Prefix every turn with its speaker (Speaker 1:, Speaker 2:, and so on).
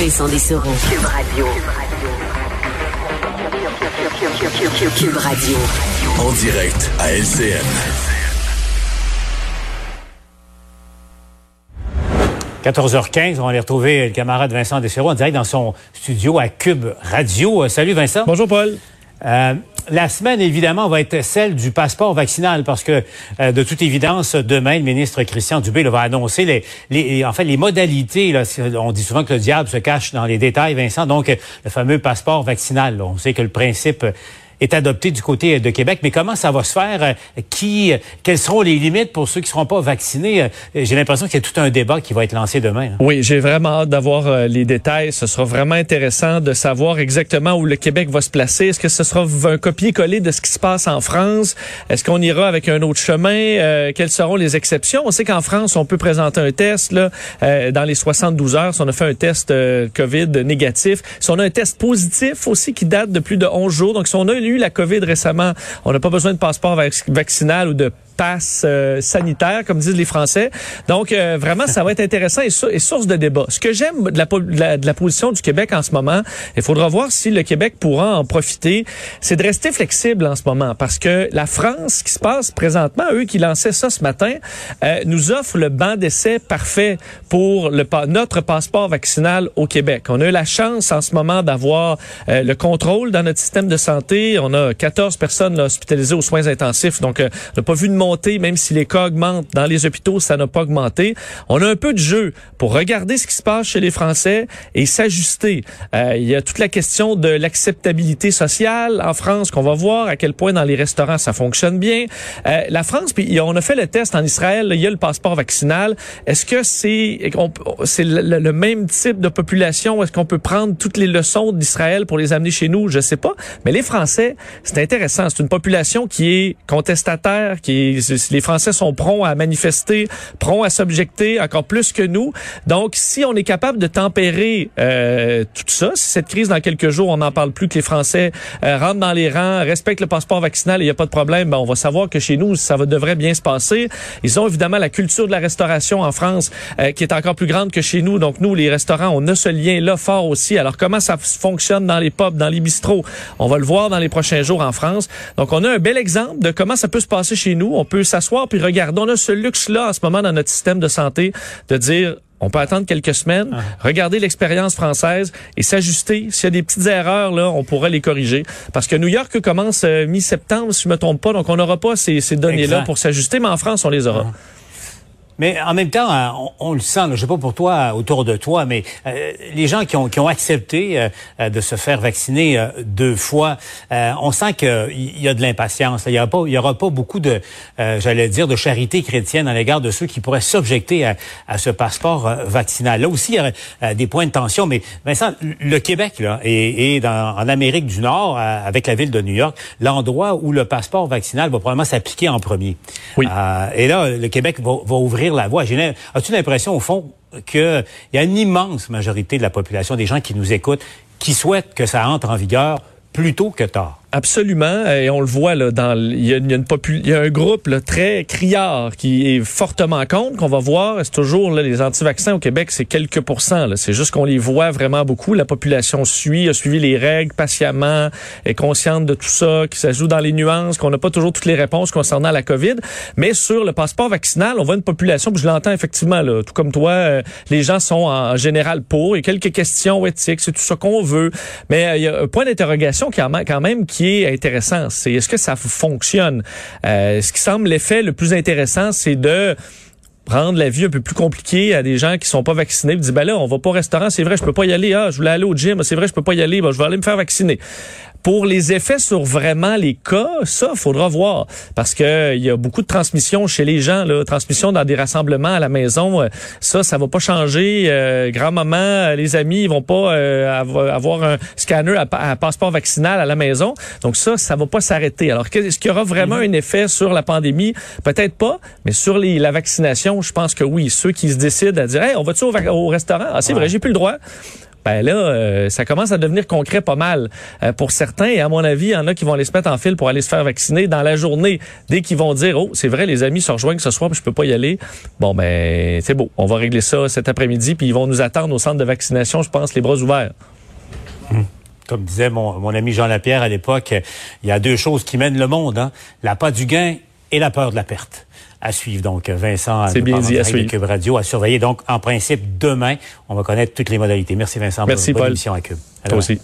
Speaker 1: Vincent Dessereau. Cube Radio. Cube Radio.
Speaker 2: En direct à LCN.
Speaker 3: – 14h15, on va aller retrouver le camarade Vincent Dessereau en direct dans son studio à Cube Radio. Euh, salut Vincent.
Speaker 4: Bonjour Paul.
Speaker 3: Euh, la semaine, évidemment, va être celle du passeport vaccinal parce que, euh, de toute évidence, demain, le ministre Christian Dubé va annoncer les, les, en fait, les modalités. Là, on dit souvent que le diable se cache dans les détails, Vincent. Donc, le fameux passeport vaccinal. on sait que le principe est adopté du côté de Québec. Mais comment ça va se faire? Euh, qui, quelles seront les limites pour ceux qui ne seront pas vaccinés? Euh, j'ai l'impression qu'il y a tout un débat qui va être lancé demain. Hein.
Speaker 4: Oui, j'ai vraiment hâte d'avoir euh, les détails. Ce sera vraiment intéressant de savoir exactement où le Québec va se placer. Est-ce que ce sera un copier-coller de ce qui se passe en France? Est-ce qu'on ira avec un autre chemin? quelles seront les exceptions? On sait qu'en France, on peut présenter un test là, dans les 72 heures. Si on a fait un test COVID négatif, si on a un test positif aussi qui date de plus de 11 jours, donc si on a eu la COVID récemment, on n'a pas besoin de passeport vaccinal ou de passe euh, sanitaire, comme disent les Français. Donc, euh, vraiment, ça va être intéressant et, source de débat. Ce que j'aime de la, de la, position du Québec en ce moment, il faudra voir si le Québec pourra en profiter, c'est de rester flexible en ce moment parce que la France, qui se passe présentement, eux qui lançaient ça ce matin, euh, nous offre le banc d'essai parfait pour le, notre passeport vaccinal au Québec. On a eu la chance en ce moment d'avoir le contrôle dans notre système de santé. On a 14 personnes hospitalisées aux soins intensifs, donc on n'a pas vu de même si les cas augmentent dans les hôpitaux, ça n'a pas augmenté. On a un peu de jeu pour regarder ce qui se passe chez les Français et s'ajuster. Euh, il y a toute la question de l'acceptabilité sociale en France qu'on va voir à quel point dans les restaurants ça fonctionne bien. Euh, la France, puis on a fait le test en Israël, il y a le passeport vaccinal. Est-ce que c'est c'est le, même type de population? Est-ce qu'on peut prendre toutes les leçons d'Israël pour les amener chez nous? Je sais pas. Mais les Français, c'est intéressant. C'est une population qui est contestataire, qui est les Français sont prompts à manifester, prompts à s'objecter encore plus que nous. Donc, si on est capable de tempérer euh, tout ça, si cette crise dans quelques jours, on n'en parle plus, que les Français euh, rentrent dans les rangs, respectent le passeport vaccinal, il n'y a pas de problème, ben, on va savoir que chez nous, ça devrait bien se passer. Ils ont évidemment la culture de la restauration en France euh, qui est encore plus grande que chez nous. Donc, nous, les restaurants, on a ce lien-là fort aussi. Alors, comment ça fonctionne dans les pubs, dans les bistrots? On va le voir dans les prochains jours en France. Donc, on a un bel exemple de comment ça peut se passer chez nous peut s'asseoir puis regarder. On a ce luxe-là en ce moment dans notre système de santé de dire on peut attendre quelques semaines, ah. regarder l'expérience française et s'ajuster. S'il y a des petites erreurs, là, on pourrait les corriger. Parce que New York commence euh, mi-septembre, si je me trompe pas, donc on n'aura pas ces, données-là pour s'ajuster, mais en France, on les aura. Ah.
Speaker 3: Mais en même temps, euh, on, le sent, je sais pas pour toi, autour de toi, mais euh, les gens qui ont, qui ont accepté euh, de se faire vacciner deux fois, on sent qu'il y a de l'impatience. Il y aura pas, il y aura pas beaucoup de, j'allais dire, de charité chrétienne à l'égard de ceux qui pourraient s'objecter à, à, ce passeport vaccinal. Là aussi, il y a des points de tension. Mais Vincent, le Québec là, est, dans, en Amérique du Nord, avec la ville de New York, l'endroit où le passeport vaccinal va probablement s'appliquer en premier.
Speaker 4: Oui.
Speaker 3: et là, le Québec va, va ouvrir la voie. As-tu l'impression, au fond, qu'il y a une immense majorité de la population, des gens qui nous écoutent, qui souhaitent que ça entre en vigueur plus tôt que tard?
Speaker 4: Absolument, et on le voit là dans il y a, une il y a un groupe là, très criard qui est fortement contre qu'on va voir. C'est toujours là, les anti-vaccins au Québec, c'est quelques pourcents. C'est juste qu'on les voit vraiment beaucoup. La population suit, a suivi les règles patiemment, est consciente de tout ça, qui s'ajoute dans les nuances, qu'on n'a pas toujours toutes les réponses concernant la COVID. Mais sur le passeport vaccinal, on voit une population, puis je l'entends effectivement là, tout comme toi, euh, les gens sont en général pour. Il y a quelques questions éthiques, c'est tout ça qu'on veut, mais euh, il y a un point d'interrogation qui quand même qui intéressant, c'est est-ce que ça fonctionne? Euh, ce qui semble l'effet le plus intéressant, c'est de rendre la vie un peu plus compliquée à des gens qui sont pas vaccinés. Ils disent, ben là, on va pas au restaurant, c'est vrai, je peux pas y aller. Ah, je voulais aller au gym, c'est vrai, je peux pas y aller. Ben, je vais aller me faire vacciner. Pour les effets sur vraiment les cas, ça, faudra voir. Parce que il y a beaucoup de transmission chez les gens, là, transmission dans des rassemblements à la maison. Euh, ça, ça va pas changer. Euh, grand-maman, les amis, ils vont pas euh, avoir un scanner à, passeport vaccinal à la maison. Donc ça, ça va pas s'arrêter. Alors, est-ce qu'il y aura vraiment mm-hmm. un effet sur la pandémie? Peut-être pas, mais sur les, la vaccination, je pense que oui. Ceux qui se décident à dire, hey, on va-tu au, au, restaurant? Ah, c'est vrai, j'ai plus le droit ben là, euh, ça commence à devenir concret pas mal euh, pour certains. Et à mon avis, il y en a qui vont aller se mettre en file pour aller se faire vacciner dans la journée. Dès qu'ils vont dire, oh, c'est vrai, les amis se rejoignent ce soir, mais je peux pas y aller. Bon, ben, c'est beau. On va régler ça cet après-midi, puis ils vont nous attendre au centre de vaccination, je pense, les bras ouverts.
Speaker 3: Hum. Comme disait mon, mon ami Jean Lapierre à l'époque, il y a deux choses qui mènent le monde, hein? la pas du gain et la peur de la perte à suivre. Donc, Vincent,
Speaker 4: c'est bien dit, à suivre.
Speaker 3: Cube Radio, à surveiller. Donc, en principe, demain, on va connaître toutes les modalités. Merci, Vincent.
Speaker 4: Merci,
Speaker 3: pour
Speaker 4: Paul.
Speaker 3: émission à Cube.
Speaker 4: Toi aussi.